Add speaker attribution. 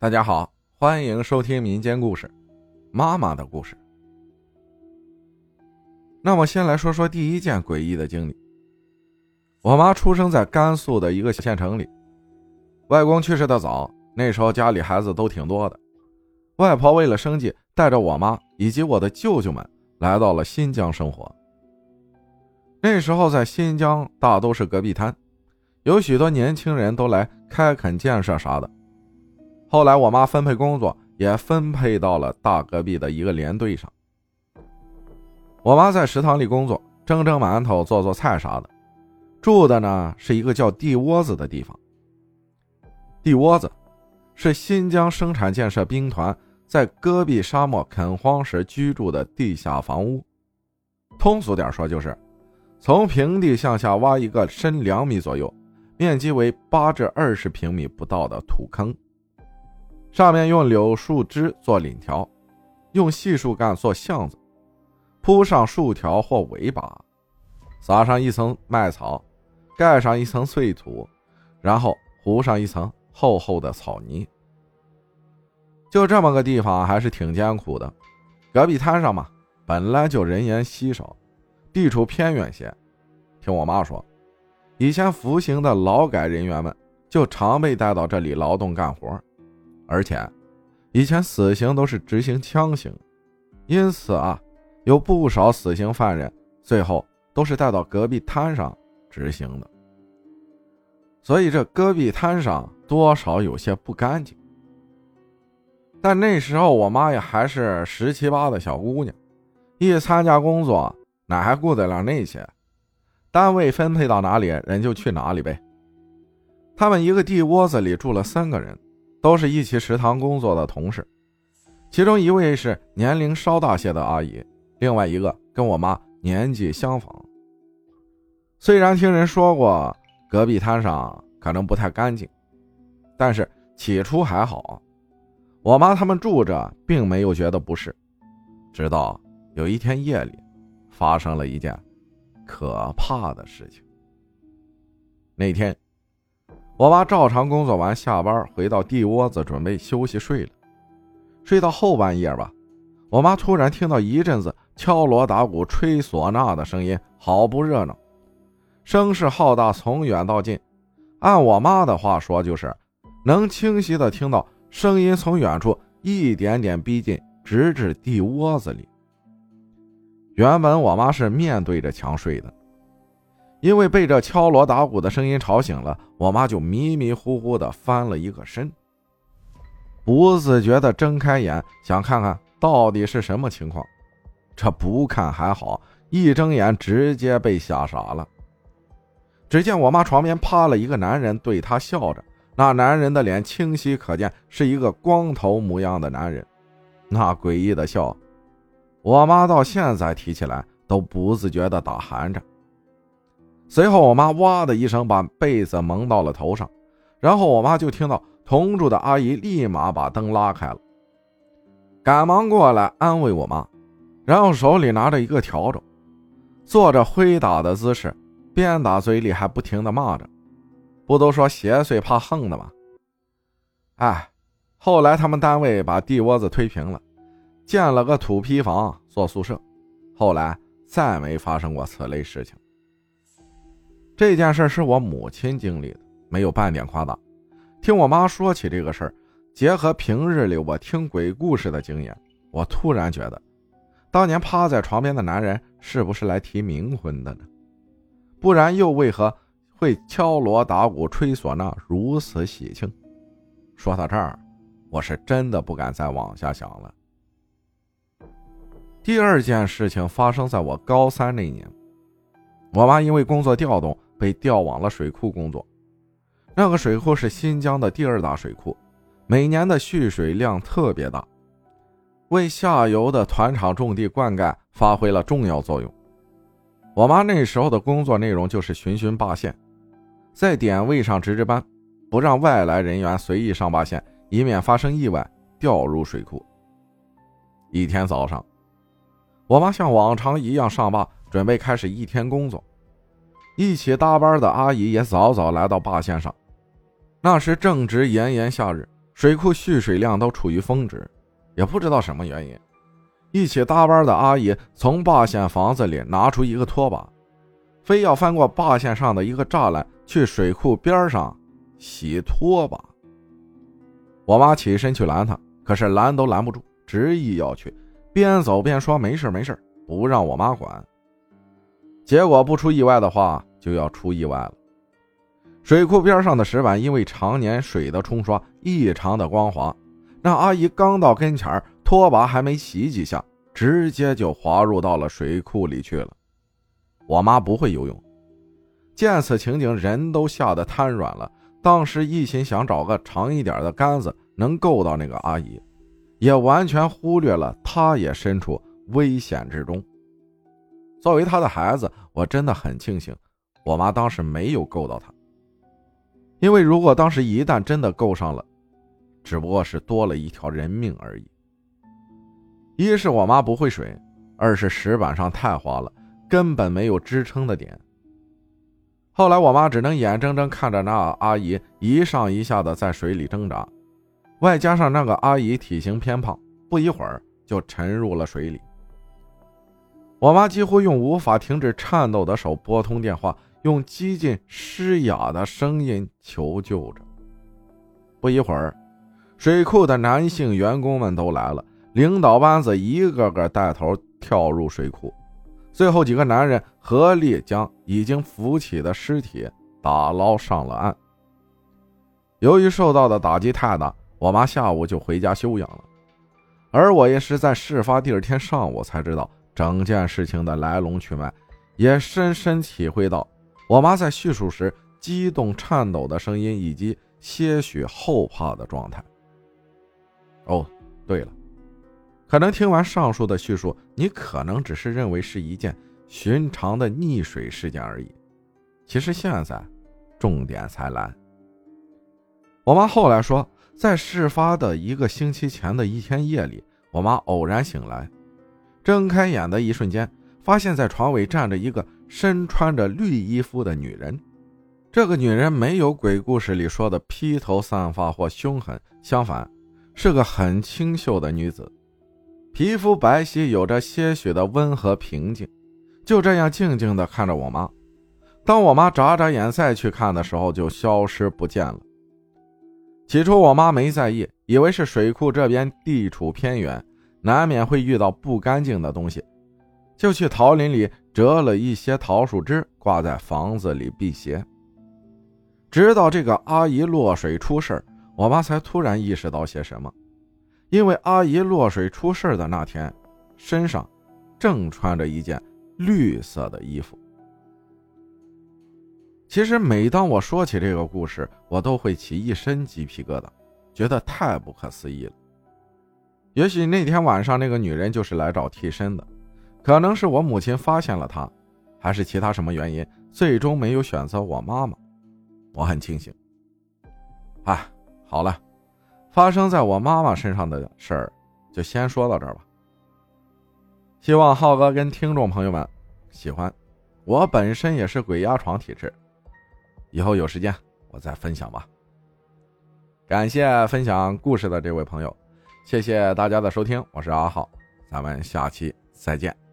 Speaker 1: 大家好，欢迎收听民间故事《妈妈的故事》。那么，先来说说第一件诡异的经历。我妈出生在甘肃的一个小县城里，外公去世的早，那时候家里孩子都挺多的。外婆为了生计，带着我妈以及我的舅舅们来到了新疆生活。那时候在新疆大都是戈壁滩，有许多年轻人都来开垦建设啥的。后来我妈分配工作，也分配到了大戈壁的一个连队上。我妈在食堂里工作，蒸蒸馒头、做做菜啥的。住的呢是一个叫地窝子的地方。地窝子是新疆生产建设兵团在戈壁沙漠垦荒时居住的地下房屋。通俗点说，就是从平地向下挖一个深两米左右、面积为八至二十平米不到的土坑。上面用柳树枝做檩条，用细树干做巷子，铺上树条或围笆，撒上一层麦草，盖上一层碎土，然后糊上一层厚厚的草泥。就这么个地方，还是挺艰苦的。戈壁滩上嘛，本来就人烟稀少，地处偏远些。听我妈说，以前服刑的劳改人员们就常被带到这里劳动干活。而且，以前死刑都是执行枪刑，因此啊，有不少死刑犯人最后都是带到戈壁滩上执行的。所以这戈壁滩上多少有些不干净。但那时候我妈也还是十七八的小姑娘，一参加工作哪还顾得了那些？单位分配到哪里，人就去哪里呗。他们一个地窝子里住了三个人。都是一起食堂工作的同事，其中一位是年龄稍大些的阿姨，另外一个跟我妈年纪相仿。虽然听人说过隔壁摊上可能不太干净，但是起初还好，我妈他们住着并没有觉得不适。直到有一天夜里，发生了一件可怕的事情。那天。我妈照常工作完下班回到地窝子准备休息睡了，睡到后半夜吧，我妈突然听到一阵子敲锣打鼓、吹唢呐的声音，好不热闹，声势浩大，从远到近。按我妈的话说，就是能清晰的听到声音从远处一点点逼近，直至地窝子里。原本我妈是面对着墙睡的。因为被这敲锣打鼓的声音吵醒了，我妈就迷迷糊糊的翻了一个身，不自觉的睁开眼，想看看到底是什么情况。这不看还好，一睁眼直接被吓傻了。只见我妈床边趴了一个男人，对她笑着。那男人的脸清晰可见，是一个光头模样的男人。那诡异的笑，我妈到现在提起来都不自觉的打寒颤。随后，我妈哇的一声把被子蒙到了头上，然后我妈就听到同住的阿姨立马把灯拉开了，赶忙过来安慰我妈，然后手里拿着一个笤帚，做着挥打的姿势，边打嘴里还不停的骂着：“不都说邪祟怕横的吗？”哎，后来他们单位把地窝子推平了，建了个土坯房做宿舍，后来再没发生过此类事情。这件事是我母亲经历的，没有半点夸大。听我妈说起这个事儿，结合平日里我听鬼故事的经验，我突然觉得，当年趴在床边的男人是不是来提冥婚的呢？不然又为何会敲锣打鼓、吹唢呐，如此喜庆？说到这儿，我是真的不敢再往下想了。第二件事情发生在我高三那年，我妈因为工作调动。被调往了水库工作，那个水库是新疆的第二大水库，每年的蓄水量特别大，为下游的团场种地灌溉发挥了重要作用。我妈那时候的工作内容就是巡巡坝线，在点位上值值班，不让外来人员随意上坝线，以免发生意外掉入水库。一天早上，我妈像往常一样上坝，准备开始一天工作。一起搭班的阿姨也早早来到坝线上。那时正值炎炎夏日，水库蓄水量都处于峰值，也不知道什么原因。一起搭班的阿姨从坝县房子里拿出一个拖把，非要翻过坝线上的一个栅栏去水库边上洗拖把。我妈起身去拦她，可是拦都拦不住，执意要去，边走边说没事没事，不让我妈管。结果不出意外的话，就要出意外了。水库边上的石板因为常年水的冲刷，异常的光滑。那阿姨刚到跟前拖把还没洗几下，直接就滑入到了水库里去了。我妈不会游泳，见此情景，人都吓得瘫软了。当时一心想找个长一点的杆子能够到那个阿姨，也完全忽略了她也身处危险之中。作为她的孩子，我真的很庆幸，我妈当时没有够到她。因为如果当时一旦真的够上了，只不过是多了一条人命而已。一是我妈不会水，二是石板上太滑了，根本没有支撑的点。后来我妈只能眼睁睁看着那阿姨一上一下的在水里挣扎，外加上那个阿姨体型偏胖，不一会儿就沉入了水里。我妈几乎用无法停止颤抖的手拨通电话。用几近嘶哑的声音求救着。不一会儿，水库的男性员工们都来了，领导班子一个个带头跳入水库，最后几个男人合力将已经浮起的尸体打捞上了岸。由于受到的打击太大，我妈下午就回家休养了，而我也是在事发第二天上午才知道整件事情的来龙去脉，也深深体会到。我妈在叙述时激动、颤抖的声音，以及些许后怕的状态。哦，对了，可能听完上述的叙述，你可能只是认为是一件寻常的溺水事件而已。其实现在，重点才来。我妈后来说，在事发的一个星期前的一天夜里，我妈偶然醒来，睁开眼的一瞬间，发现在床尾站着一个。身穿着绿衣服的女人，这个女人没有鬼故事里说的披头散发或凶狠，相反，是个很清秀的女子，皮肤白皙，有着些许的温和平静，就这样静静地看着我妈。当我妈眨眨眼再去看的时候，就消失不见了。起初我妈没在意，以为是水库这边地处偏远，难免会遇到不干净的东西。就去桃林里折了一些桃树枝，挂在房子里辟邪。直到这个阿姨落水出事我妈才突然意识到些什么。因为阿姨落水出事的那天，身上正穿着一件绿色的衣服。其实每当我说起这个故事，我都会起一身鸡皮疙瘩，觉得太不可思议了。也许那天晚上那个女人就是来找替身的。可能是我母亲发现了他，还是其他什么原因，最终没有选择我妈妈。我很庆幸。哎，好了，发生在我妈妈身上的事儿，就先说到这儿吧。希望浩哥跟听众朋友们喜欢。我本身也是鬼压床体质，以后有时间我再分享吧。感谢分享故事的这位朋友，谢谢大家的收听，我是阿浩，咱们下期再见。